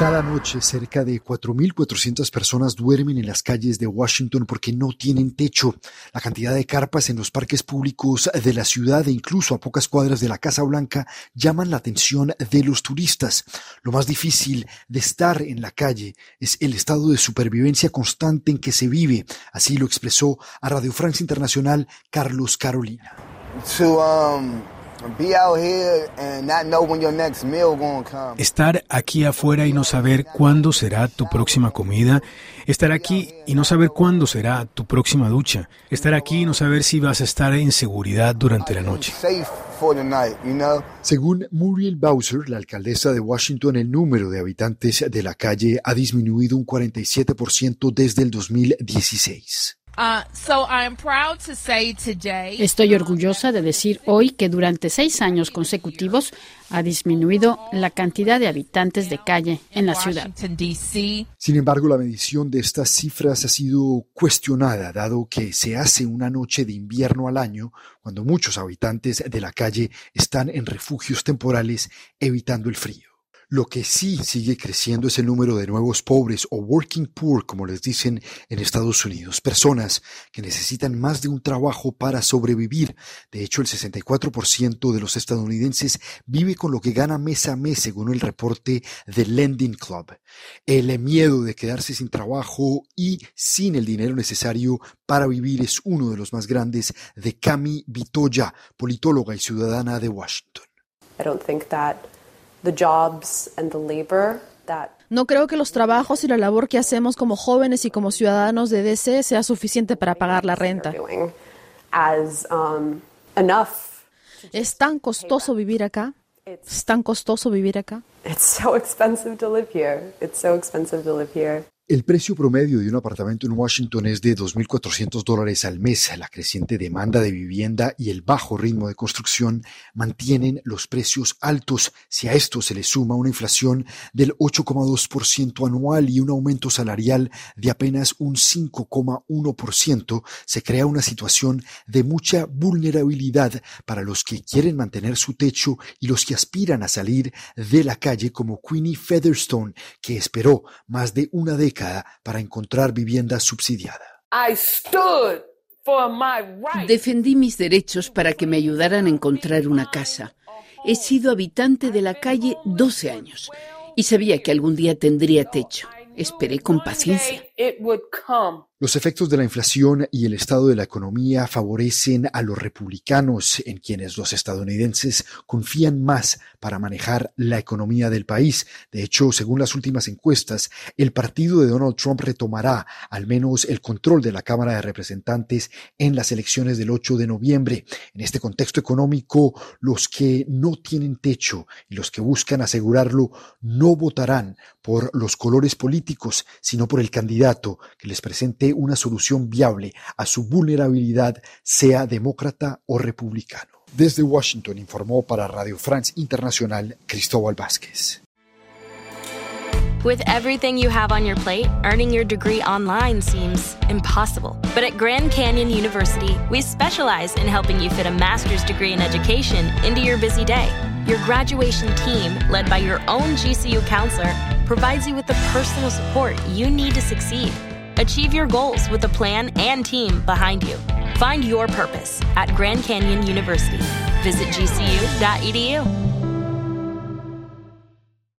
Cada noche cerca de 4.400 personas duermen en las calles de Washington porque no tienen techo. La cantidad de carpas en los parques públicos de la ciudad e incluso a pocas cuadras de la Casa Blanca llaman la atención de los turistas. Lo más difícil de estar en la calle es el estado de supervivencia constante en que se vive. Así lo expresó a Radio France Internacional Carlos Carolina. um be out here and not know when your next meal gonna come. Estar aquí afuera y no saber cuándo será tu próxima comida. Estar aquí y no saber cuándo será tu próxima ducha. Estar aquí y no saber si vas a estar en seguridad durante la noche. Safe for the night, you know. Según Muriel Bowser, la alcaldesa de Washington, el número de habitantes de la calle ha disminuido un 47% desde el 2016. So I'm proud to say today, Estoy orgullosa de decir hoy que durante seis años consecutivos ha disminuido la cantidad de habitantes de calle en la ciudad. Sin embargo, la medición de estas cifras ha sido cuestionada, dado que se hace una noche de invierno al año, cuando muchos habitantes de la calle están en refugios temporales evitando el frío. Lo que sí sigue creciendo es el número de nuevos pobres o working poor, como les dicen en Estados Unidos, personas que necesitan más de un trabajo para sobrevivir. De hecho, el 64% de los estadounidenses vive con lo que gana mes a mes, según el reporte del Lending Club. El miedo de quedarse sin trabajo y sin el dinero necesario para vivir es uno de los más grandes de Cami Vitoya, politóloga y ciudadana de Washington. I don't think that the jobs and the labor that No creo que los trabajos y la labor que hacemos como jóvenes y como ciudadanos de DC sea suficiente para pagar la renta. um, enough. Es tan costoso vivir acá. Es tan costoso vivir acá. El precio promedio de un apartamento en Washington es de 2.400 dólares al mes. La creciente demanda de vivienda y el bajo ritmo de construcción mantienen los precios altos. Si a esto se le suma una inflación del 8,2% anual y un aumento salarial de apenas un 5,1%, se crea una situación de mucha vulnerabilidad para los que quieren mantener su techo y los que aspiran a salir de la calle como Queenie Featherstone, que esperó más de una década para encontrar vivienda subsidiada. I stood for my right. Defendí mis derechos para que me ayudaran a encontrar una casa. He sido habitante de la calle 12 años y sabía que algún día tendría techo. Esperé con paciencia. It would come. Los efectos de la inflación y el estado de la economía favorecen a los republicanos, en quienes los estadounidenses confían más para manejar la economía del país. De hecho, según las últimas encuestas, el partido de Donald Trump retomará al menos el control de la Cámara de Representantes en las elecciones del 8 de noviembre. En este contexto económico, los que no tienen techo y los que buscan asegurarlo no votarán por los colores políticos, sino por el candidato que les presente una solución viable a su vulnerabilidad, sea demócrata o republicano. Desde Washington informó para Radio France Internacional Cristóbal Vázquez. With everything you have on your plate, earning your degree online seems impossible. But at Grand Canyon University, we specialize in helping you fit a master's degree in education into your busy day. Your graduation team, led by your own GCU counselor, provides you with the personal support you need to succeed. Achieve your goals with a plan and team behind you. Find your purpose at Grand Canyon University. Visit gcu.edu.